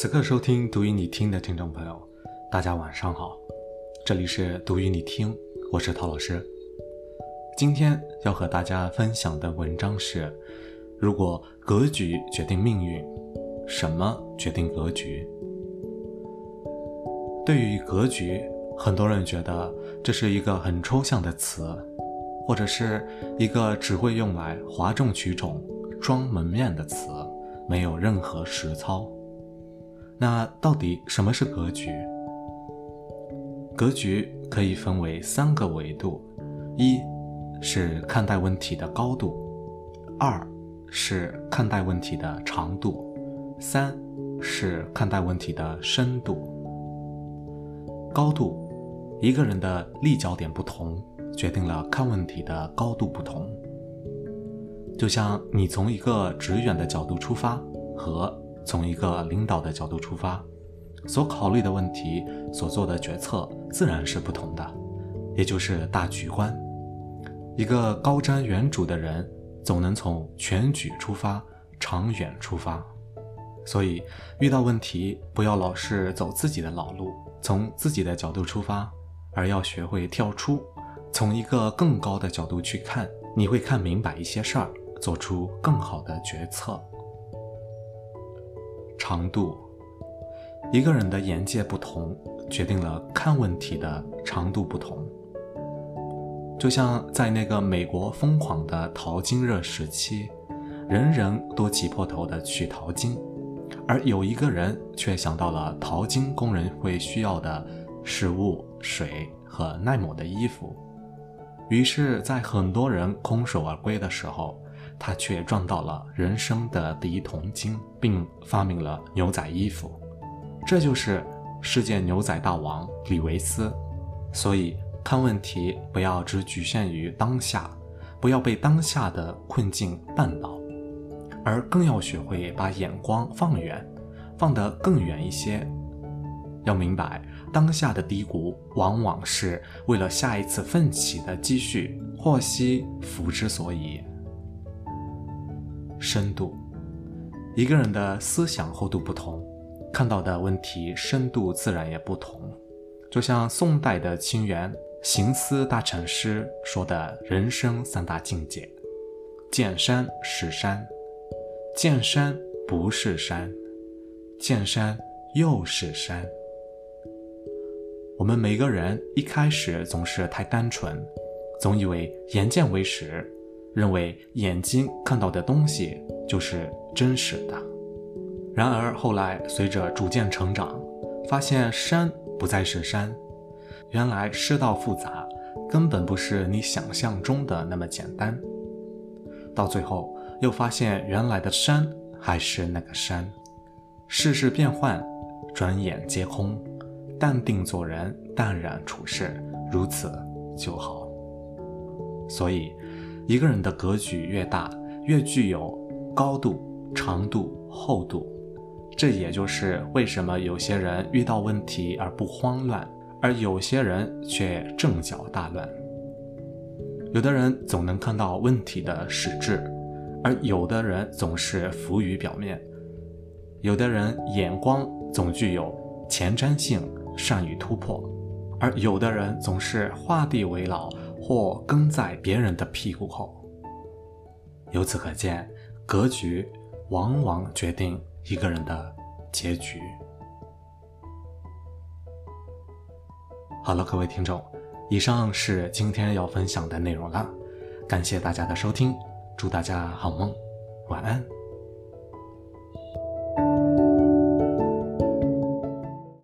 此刻收听读与你听的听众朋友，大家晚上好，这里是读与你听，我是陶老师。今天要和大家分享的文章是：如果格局决定命运，什么决定格局？对于格局，很多人觉得这是一个很抽象的词，或者是一个只会用来哗众取宠、装门面的词，没有任何实操。那到底什么是格局？格局可以分为三个维度：一是看待问题的高度，二是看待问题的长度，三是看待问题的深度。高度，一个人的立脚点不同，决定了看问题的高度不同。就像你从一个直远的角度出发和。从一个领导的角度出发，所考虑的问题、所做的决策自然是不同的，也就是大局观。一个高瞻远瞩的人，总能从全局出发、长远出发。所以，遇到问题不要老是走自己的老路，从自己的角度出发，而要学会跳出，从一个更高的角度去看，你会看明白一些事儿，做出更好的决策。长度，一个人的眼界不同，决定了看问题的长度不同。就像在那个美国疯狂的淘金热时期，人人都挤破头的去淘金，而有一个人却想到了淘金工人会需要的食物、水和耐磨的衣服，于是，在很多人空手而归的时候。他却赚到了人生的第一桶金，并发明了牛仔衣服，这就是世界牛仔大王李维斯。所以看问题不要只局限于当下，不要被当下的困境绊倒，而更要学会把眼光放远，放得更远一些。要明白，当下的低谷往往是为了下一次奋起的积蓄，祸兮福之所以。深度，一个人的思想厚度不同，看到的问题深度自然也不同。就像宋代的清源行思大禅师说的人生三大境界：见山是山，见山不是山，见山又是山。我们每个人一开始总是太单纯，总以为眼见为实。认为眼睛看到的东西就是真实的，然而后来随着逐渐成长，发现山不再是山，原来世道复杂，根本不是你想象中的那么简单。到最后又发现原来的山还是那个山，世事变幻，转眼皆空，淡定做人，淡然处事，如此就好。所以。一个人的格局越大，越具有高度、长度、厚度。这也就是为什么有些人遇到问题而不慌乱，而有些人却阵脚大乱。有的人总能看到问题的实质，而有的人总是浮于表面。有的人眼光总具有前瞻性，善于突破，而有的人总是画地为牢。或跟在别人的屁股后。由此可见，格局往往决定一个人的结局。好了，各位听众，以上是今天要分享的内容了，感谢大家的收听，祝大家好梦，晚安。